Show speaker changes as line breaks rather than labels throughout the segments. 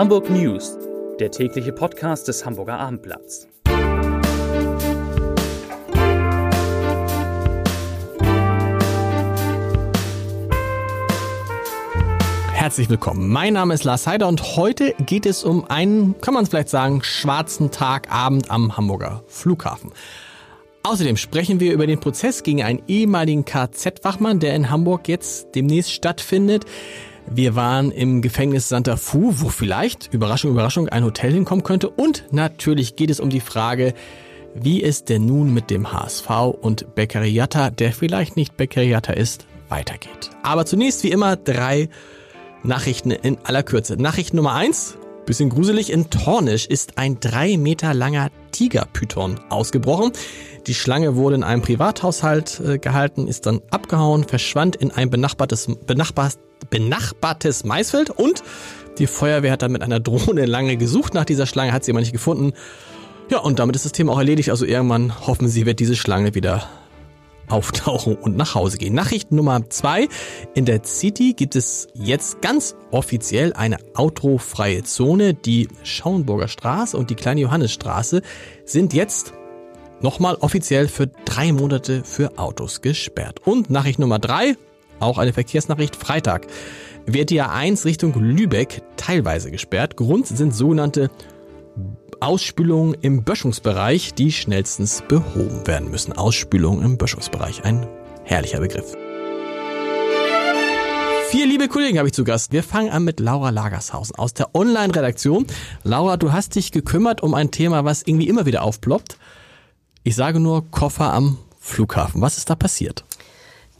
Hamburg News, der tägliche Podcast des Hamburger Abendblatts.
Herzlich willkommen. Mein Name ist Lars Heider und heute geht es um einen, kann man es vielleicht sagen, schwarzen Tagabend am Hamburger Flughafen. Außerdem sprechen wir über den Prozess gegen einen ehemaligen KZ-Wachmann, der in Hamburg jetzt demnächst stattfindet. Wir waren im Gefängnis Santa Fu, wo vielleicht, Überraschung, Überraschung, ein Hotel hinkommen könnte. Und natürlich geht es um die Frage, wie es denn nun mit dem HSV und Beccariata, der vielleicht nicht Beccariata ist, weitergeht. Aber zunächst wie immer drei Nachrichten in aller Kürze. Nachricht Nummer eins. Bisschen gruselig, in Tornisch ist ein drei Meter langer Tigerpython ausgebrochen. Die Schlange wurde in einem Privathaushalt äh, gehalten, ist dann abgehauen, verschwand in ein benachbartes, benachbar, benachbartes Maisfeld und die Feuerwehr hat dann mit einer Drohne lange gesucht nach dieser Schlange, hat sie aber nicht gefunden. Ja, und damit ist das Thema auch erledigt. Also irgendwann hoffen sie, wird diese Schlange wieder auftauchen und nach Hause gehen. Nachricht Nummer zwei. In der City gibt es jetzt ganz offiziell eine autofreie Zone. Die Schauenburger Straße und die Kleine Johannesstraße sind jetzt nochmal offiziell für drei Monate für Autos gesperrt. Und Nachricht Nummer drei, auch eine Verkehrsnachricht, Freitag wird die A1 Richtung Lübeck teilweise gesperrt. Grund sind sogenannte Ausspülungen im Böschungsbereich, die schnellstens behoben werden müssen. Ausspülungen im Böschungsbereich, ein herrlicher Begriff. Vier liebe Kollegen habe ich zu Gast. Wir fangen an mit Laura Lagershausen aus der Online-Redaktion. Laura, du hast dich gekümmert um ein Thema, was irgendwie immer wieder aufploppt. Ich sage nur Koffer am Flughafen. Was ist da passiert?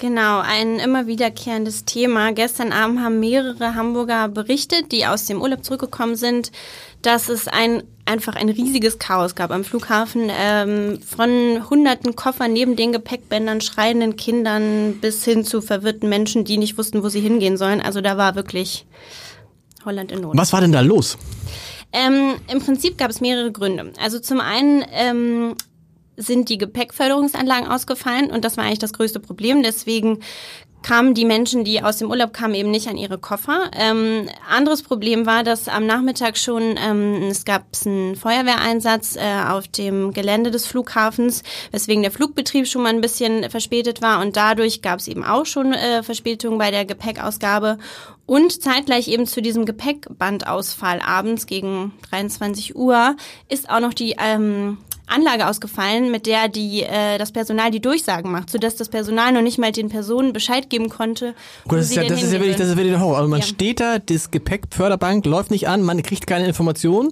Genau, ein immer wiederkehrendes Thema. Gestern Abend haben mehrere Hamburger berichtet, die aus dem Urlaub zurückgekommen sind, dass es ein einfach ein riesiges Chaos gab am Flughafen. Ähm, von hunderten Koffern neben den Gepäckbändern, schreienden Kindern bis hin zu verwirrten Menschen, die nicht wussten, wo sie hingehen sollen. Also da war wirklich Holland in Not.
Was war denn da los?
Ähm, Im Prinzip gab es mehrere Gründe. Also zum einen ähm, sind die Gepäckförderungsanlagen ausgefallen und das war eigentlich das größte Problem. Deswegen kamen die Menschen, die aus dem Urlaub kamen, eben nicht an ihre Koffer. Ähm, anderes Problem war, dass am Nachmittag schon ähm, es gab einen Feuerwehreinsatz äh, auf dem Gelände des Flughafens, weswegen der Flugbetrieb schon mal ein bisschen verspätet war und dadurch gab es eben auch schon äh, Verspätungen bei der Gepäckausgabe und zeitgleich eben zu diesem Gepäckbandausfall abends gegen 23 Uhr ist auch noch die ähm, Anlage ausgefallen, mit der die äh, das Personal die Durchsagen macht, sodass das Personal noch nicht mal den Personen Bescheid geben konnte.
Gut, das, ist ja, das ist ja wirklich, das ist wirklich der Horror. Also man ja. steht da, das Gepäckförderbank läuft nicht an, man kriegt keine Informationen.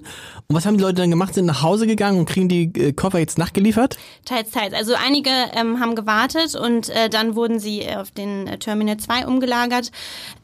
Und was haben die Leute dann gemacht? Sind nach Hause gegangen und kriegen die äh, Koffer jetzt nachgeliefert?
Teils, teils. Also einige ähm, haben gewartet und äh, dann wurden sie auf den äh, Terminal 2 umgelagert.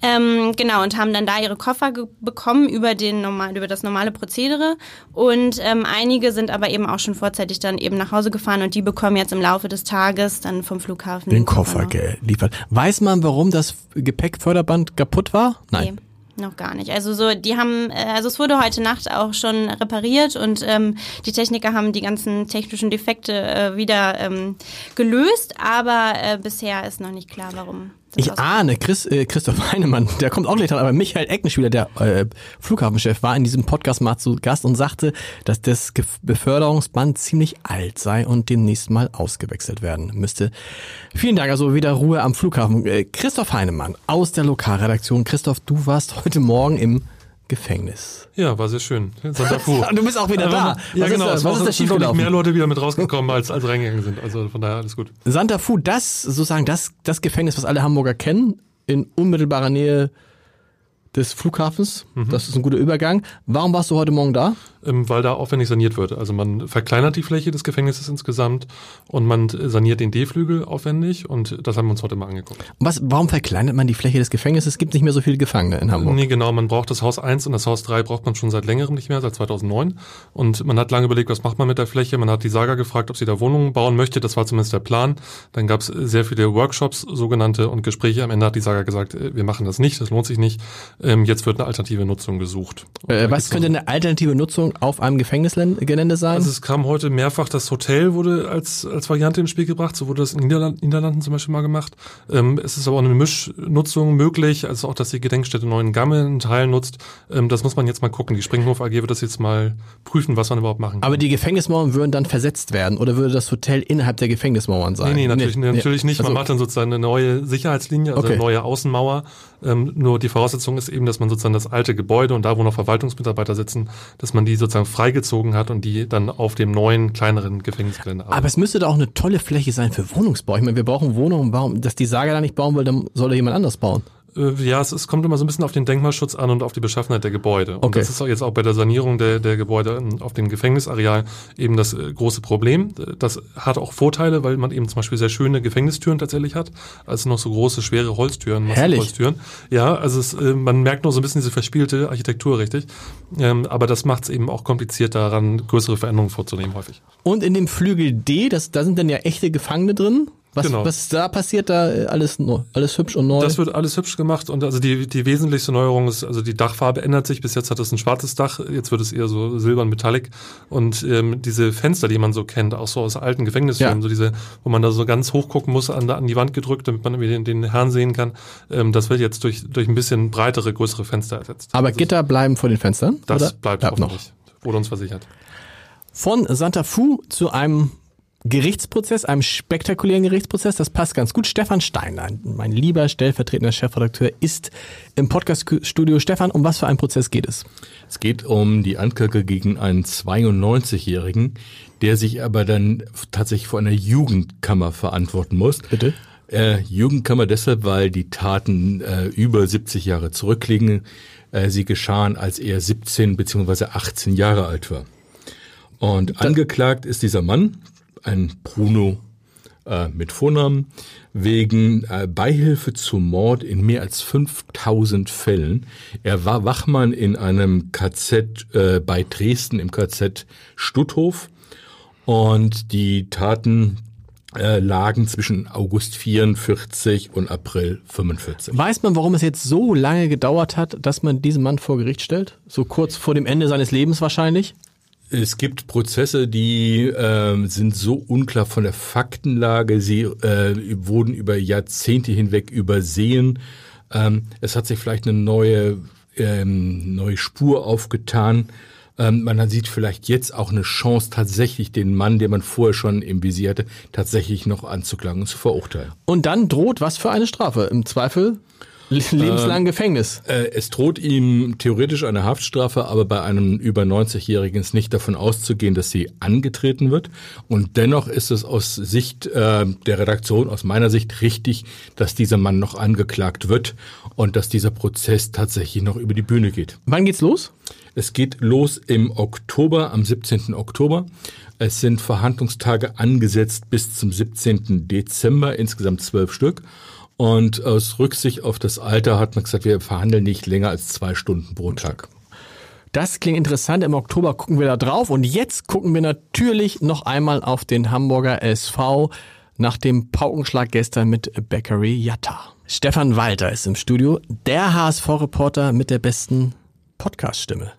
Ähm, genau, und haben dann da ihre Koffer bekommen über den normal, über das normale Prozedere. Und ähm, einige sind aber eben auch schon vorzeitig rechtzeitig dann eben nach Hause gefahren und die bekommen jetzt im Laufe des Tages dann vom Flughafen
den, den Koffer geliefert. Weiß man, warum das Gepäckförderband kaputt war?
Nein. Nee. Noch gar nicht. Also so, die haben, äh, also es wurde heute Nacht auch schon repariert und ähm, die Techniker haben die ganzen technischen Defekte äh, wieder ähm, gelöst, aber äh, bisher ist noch nicht klar, warum.
Ich ahne, Chris, äh, Christoph Heinemann, der kommt auch dran, aber Michael Eckenschwiler, der äh, Flughafenchef, war in diesem Podcast mal zu Gast und sagte, dass das Ge Beförderungsband ziemlich alt sei und demnächst mal ausgewechselt werden müsste. Vielen Dank, also wieder Ruhe am Flughafen. Äh, Christoph Heinemann aus der Lokalredaktion. Christoph, du warst heute Morgen im Gefängnis.
Ja, war sehr schön. Santa Fu.
du bist auch wieder da.
ja, was genau. Ist, was ist da schiefgelaufen? mehr Leute wieder mit rausgekommen, als, als reingegangen sind. Also von daher alles gut.
Santa Fu, das sozusagen das, das Gefängnis, was alle Hamburger kennen, in unmittelbarer Nähe des Flughafens. Mhm. Das ist ein guter Übergang. Warum warst du heute Morgen da?
Ähm, weil da aufwendig saniert wird. Also man verkleinert die Fläche des Gefängnisses insgesamt und man saniert den D-Flügel aufwendig und das haben wir uns heute mal angeguckt.
Was, warum verkleinert man die Fläche des Gefängnisses? Es gibt nicht mehr so viele Gefangene in Hamburg.
Nee, genau. Man braucht das Haus 1 und das Haus 3 braucht man schon seit längerem nicht mehr, seit 2009. Und man hat lange überlegt, was macht man mit der Fläche. Man hat die Saga gefragt, ob sie da Wohnungen bauen möchte. Das war zumindest der Plan. Dann gab es sehr viele Workshops, sogenannte, und Gespräche. Am Ende hat die Saga gesagt, äh, wir machen das nicht, das lohnt sich nicht. Ähm, jetzt wird eine alternative Nutzung gesucht.
Äh, was könnte eine alternative Nutzung auf einem Gefängnisgelände sein?
Also es kam heute mehrfach, das Hotel wurde als, als Variante ins Spiel gebracht, so wurde das in den Niederland, Niederlanden zum Beispiel mal gemacht. Ähm, es ist aber auch eine Mischnutzung möglich, also auch, dass die Gedenkstätte Neuen Gamme einen Teil nutzt. Ähm, das muss man jetzt mal gucken. Die Springhof AG wird das jetzt mal prüfen, was man überhaupt machen kann.
aber die Gefängnismauern würden dann versetzt werden oder würde das Hotel innerhalb der Gefängnismauern sein?
Nee, nee, natürlich,
Nee,
natürlich nicht. Man
Also-
macht dann sozusagen eine neue Sicherheitslinie, also
Okay.
eine neue Außenmauer. Ähm, nur die Voraussetzung ist eben, dass man sozusagen das alte Gebäude und da, wo noch Verwaltungsmitarbeiter sitzen, dass man die sozusagen freigezogen hat und die dann auf dem neuen, kleineren Gefängnisgelände
Aber es müsste doch auch eine tolle Fläche sein für Wohnungsbau. Ich meine, wir brauchen Wohnungen. Dass die Saga da nicht bauen will, dann soll da jemand anders bauen.
Äh, Ja, es, es kommt immer so ein bisschen auf den Denkmalschutz an und auf die Beschaffenheit der Gebäude. Und
Okay.
das ist auch jetzt auch bei der Sanierung der, der Gebäude auf dem Gefängnisareal eben das äh, große Problem. Das hat auch Vorteile, weil man eben zum Beispiel sehr schöne Gefängnistüren tatsächlich hat, also noch so große, schwere Holztüren,
Herrlich.
Holztüren. Ja, also es, äh, man merkt noch so ein bisschen diese verspielte Architektur, richtig. Ähm, aber das macht es eben auch kompliziert daran, größere Veränderungen vorzunehmen häufig.
Und in dem Flügel D, das, da sind dann ja echte Gefangene drin. Was,
Genau.
was da passiert, da äh, alles, alles hübsch und neu.
Das wird alles hübsch gemacht und also die, die wesentlichste Neuerung ist, also die Dachfarbe ändert sich. Bis jetzt hat es ein schwarzes Dach, jetzt wird es eher so silbern metallic und ähm, diese Fenster, die man so kennt, auch so aus alten Gefängnisfilmen,
Ja.
so diese, wo man da so ganz hoch gucken muss, an, an die Wand gedrückt, damit man den, den Herrn sehen kann, ähm, das wird jetzt durch, durch ein bisschen breitere, größere Fenster ersetzt.
Aber
also,
Gitter bleiben vor den Fenstern?
das
oder?
bleibt,
noch.
hoffentlich, wurde uns versichert.
Von Santa Fu zu einem Gerichtsprozess, einem spektakulären Gerichtsprozess, das passt ganz gut. Stefan Steiner, mein lieber stellvertretender Chefredakteur, ist im Podcaststudio. Stefan, um was für einen Prozess geht es?
Es geht um die Anklage gegen einen 92-Jährigen, der sich aber dann tatsächlich vor einer Jugendkammer verantworten muss.
Bitte?
Äh, Jugendkammer deshalb, weil die Taten äh, über 70 Jahre zurückliegen. Äh, sie geschahen, als er 17 bzw. 18 Jahre alt war. Und angeklagt ist dieser Mann, ein Bruno äh, mit Vornamen, wegen äh, Beihilfe zum Mord in mehr als 5000 Fällen. Er war Wachmann in einem KZ äh, bei Dresden im KZ Stutthof und die Taten äh, lagen zwischen August 44 und April 45.
Weiß man, warum es jetzt so lange gedauert hat, dass man diesen Mann vor Gericht stellt? So kurz vor dem Ende seines Lebens wahrscheinlich?
Es gibt Prozesse, die ähm, sind so unklar von der Faktenlage. Sie äh, wurden über Jahrzehnte hinweg übersehen. Ähm, es hat sich vielleicht eine neue, ähm, neue Spur aufgetan. Ähm, man sieht vielleicht jetzt auch eine Chance, tatsächlich den Mann, den man vorher schon im Visier hatte, tatsächlich noch anzuklagen und zu verurteilen.
Und dann droht was für eine Strafe? Im Zweifel lebenslang Gefängnis.
Äh, es droht ihm theoretisch eine Haftstrafe, aber bei einem über 90-Jährigen ist nicht davon auszugehen, dass sie angetreten wird. Und dennoch ist es aus Sicht äh, der Redaktion, aus meiner Sicht richtig, dass dieser Mann noch angeklagt wird und dass dieser Prozess tatsächlich noch über die Bühne geht.
Wann geht's los?
Es geht los im Oktober, am 17. Oktober. Es sind Verhandlungstage angesetzt bis zum 17. Dezember, insgesamt zwölf Stück. Und aus Rücksicht auf das Alter hat man gesagt, wir verhandeln nicht länger als zwei Stunden pro Tag.
Das klingt interessant. Im Oktober gucken wir da drauf. Und jetzt gucken wir natürlich noch einmal auf den Hamburger SV nach dem Paukenschlag gestern mit Bakery Jatta. Stefan Walter ist im Studio, der HSV-Reporter mit der besten Podcast-Stimme.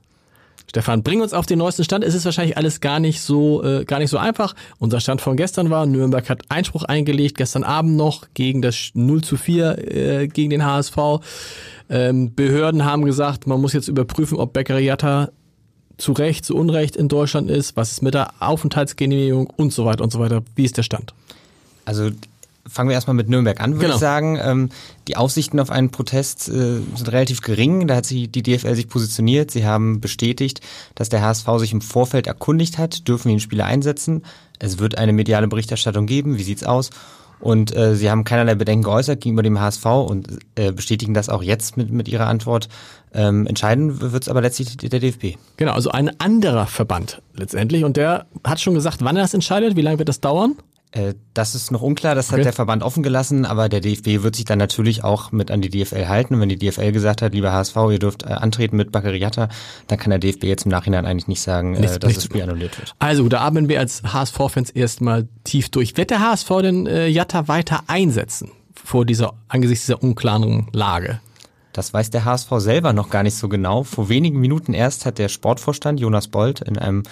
Stefan, bring uns auf den neuesten Stand. Es ist wahrscheinlich alles gar nicht so äh, gar nicht so einfach. Unser Stand von gestern war, Nürnberg hat Einspruch eingelegt, gestern Abend noch gegen das 0 zu 4 äh, gegen den HSV. Ähm, Behörden haben gesagt, man muss jetzt überprüfen, ob Beccariata zu Recht, zu Unrecht in Deutschland ist, was ist mit der Aufenthaltsgenehmigung und so weiter und so weiter. Wie ist der Stand?
Also fangen wir erstmal mit Nürnberg an, würde
Genau.
ich sagen. Ähm, die Aussichten auf einen Protest äh, sind relativ gering. Da hat sie die DFL sich positioniert. Sie haben bestätigt, dass der HSV sich im Vorfeld erkundigt hat, dürfen ihn Spieler einsetzen. Es wird eine mediale Berichterstattung geben. Wie sieht's aus? Und äh, sie haben keinerlei Bedenken geäußert gegenüber dem HSV und äh, bestätigen das auch jetzt mit, mit ihrer Antwort. Ähm, entscheiden wird's aber letztlich der DFB.
Genau, also ein anderer Verband letztendlich und der hat schon gesagt, wann er das entscheidet, wie lange wird das dauern?
Äh, Das ist noch unklar, das
Okay.
hat der Verband offen gelassen, aber der DFB wird sich dann natürlich auch mit an die DFL halten. Und wenn die DFL gesagt hat, lieber HSV, ihr dürft äh, antreten mit Baccariata, dann kann der DFB jetzt im Nachhinein eigentlich nicht sagen, äh,
Nichts-
dass
nichts
das Spiel annulliert wird.
Also, da atmen wir als HSV-Fans erstmal tief durch. Wird der HSV denn äh, Jatta weiter einsetzen vor dieser, angesichts dieser unklaren Lage?
Das weiß der HSV selber noch gar nicht so genau. Vor wenigen Minuten erst hat der Sportvorstand Jonas Bold in einem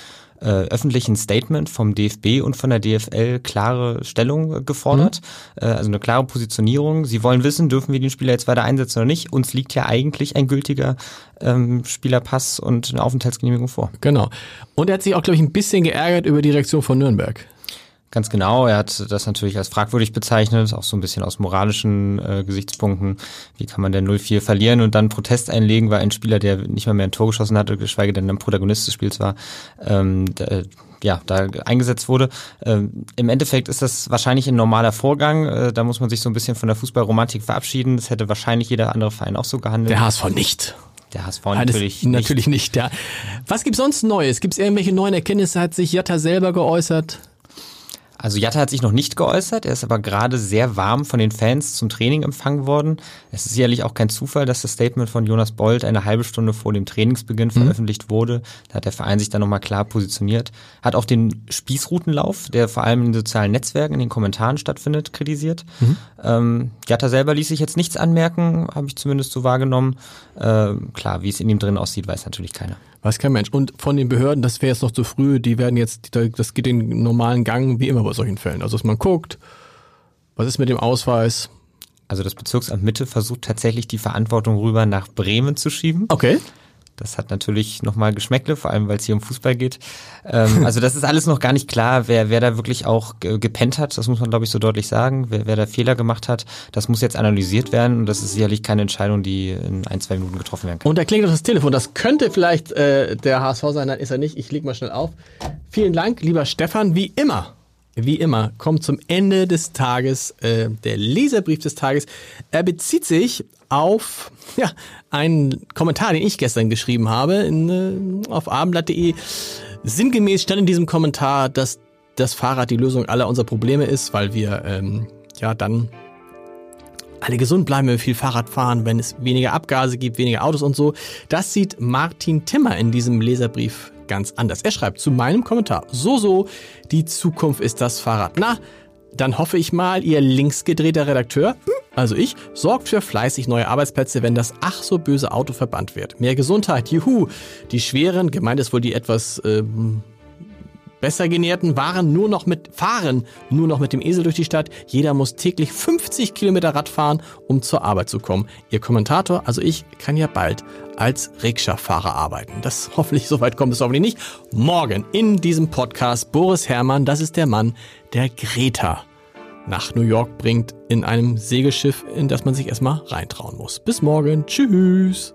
äh, öffentlichen Statement vom DFB und von der DFL klare Stellung gefordert, mhm. äh, also eine klare Positionierung. Sie wollen wissen, dürfen wir den Spieler jetzt weiter einsetzen oder nicht? Uns liegt ja eigentlich ein gültiger ähm, Spielerpass und eine Aufenthaltsgenehmigung vor.
Genau. Und er hat sich auch, glaube ich, ein bisschen geärgert über die Reaktion von Nürnberg.
Ganz genau, er hat das natürlich als fragwürdig bezeichnet, auch so ein bisschen aus moralischen äh, Gesichtspunkten. Wie kann man denn 0-4 verlieren und dann Protest einlegen, weil ein Spieler, der nicht mal mehr ein Tor geschossen hatte, geschweige denn ein Protagonist des Spiels war, ähm, da, ja, da eingesetzt wurde. Ähm, Im Endeffekt ist das wahrscheinlich ein normaler Vorgang. Äh, da muss man sich so ein bisschen von der Fußballromantik verabschieden. Das hätte wahrscheinlich jeder andere Verein auch so gehandelt.
Der HSV nicht.
Der HSV natürlich
nicht. Natürlich nicht, ja. Was gibt's sonst Neues? Gibt es irgendwelche neuen Erkenntnisse? Hat sich Jatta selber geäußert?
Also Jatta hat sich noch nicht geäußert, er ist aber gerade sehr warm von den Fans zum Training empfangen worden. Es ist sicherlich auch kein Zufall, dass das Statement von Jonas Bold eine halbe Stunde vor dem Trainingsbeginn mhm. veröffentlicht wurde. Da hat der Verein sich dann nochmal klar positioniert. Hat auch den Spießrutenlauf, der vor allem in den sozialen Netzwerken, in den Kommentaren stattfindet, kritisiert. Mhm. Ähm, Jatta selber ließ sich jetzt nichts anmerken, habe ich zumindest so wahrgenommen. Äh, klar, wie es in ihm drin aussieht, weiß natürlich keiner.
Weiß kein Mensch. Und von den Behörden, das wäre jetzt noch zu früh, die werden jetzt, das geht den normalen Gang, wie immer bei solchen Fällen. Also, dass man guckt, was ist mit dem Ausweis?
Also das Bezirksamt Mitte versucht tatsächlich die Verantwortung rüber nach Bremen zu schieben.
Okay.
Das hat natürlich nochmal Geschmäckle, vor allem weil es hier um Fußball geht. Ähm, also das ist alles noch gar nicht klar, wer, wer da wirklich auch gepennt hat. Das muss man, glaube ich, so deutlich sagen. Wer, wer da Fehler gemacht hat, das muss jetzt analysiert werden. Und das ist sicherlich keine Entscheidung, die in ein, zwei Minuten getroffen werden kann.
Und da klingelt das Telefon. Das könnte vielleicht äh, der HSV sein, dann ist er nicht. Ich leg mal schnell auf. Vielen Dank, lieber Stefan. Wie immer wie immer, kommt zum Ende des Tages äh, der Leserbrief des Tages. Er bezieht sich auf ja, einen Kommentar, den ich gestern geschrieben habe in, äh, auf abendblatt.de. Sinngemäß stand in diesem Kommentar, dass das Fahrrad die Lösung aller unserer Probleme ist, weil wir ähm, ja dann alle gesund bleiben, wenn wir viel Fahrrad fahren, wenn es weniger Abgase gibt, weniger Autos und so. Das sieht Martin Timmer in diesem Leserbrief ganz anders. Er schreibt zu meinem Kommentar, so, so, die Zukunft ist das Fahrrad. Na, dann hoffe ich mal, ihr linksgedrehter Redakteur, also ich, sorgt für fleißig neue Arbeitsplätze, wenn das ach so böse Auto verbannt wird. Mehr Gesundheit, juhu. Die schweren, gemeint ist wohl die etwas ähm, besser genährten, waren nur noch mit fahren, nur noch mit dem Esel durch die Stadt. Jeder muss täglich 50 Kilometer Rad fahren, um zur Arbeit zu kommen. Ihr Kommentator, also ich, kann ja bald als Rikscha-Fahrer arbeiten. Das hoffentlich, soweit kommt es hoffentlich nicht. Morgen in diesem Podcast Boris Herrmann, das ist der Mann, der Greta nach New York bringt in einem Segelschiff, in das man sich erstmal reintrauen muss. Bis morgen. Tschüss.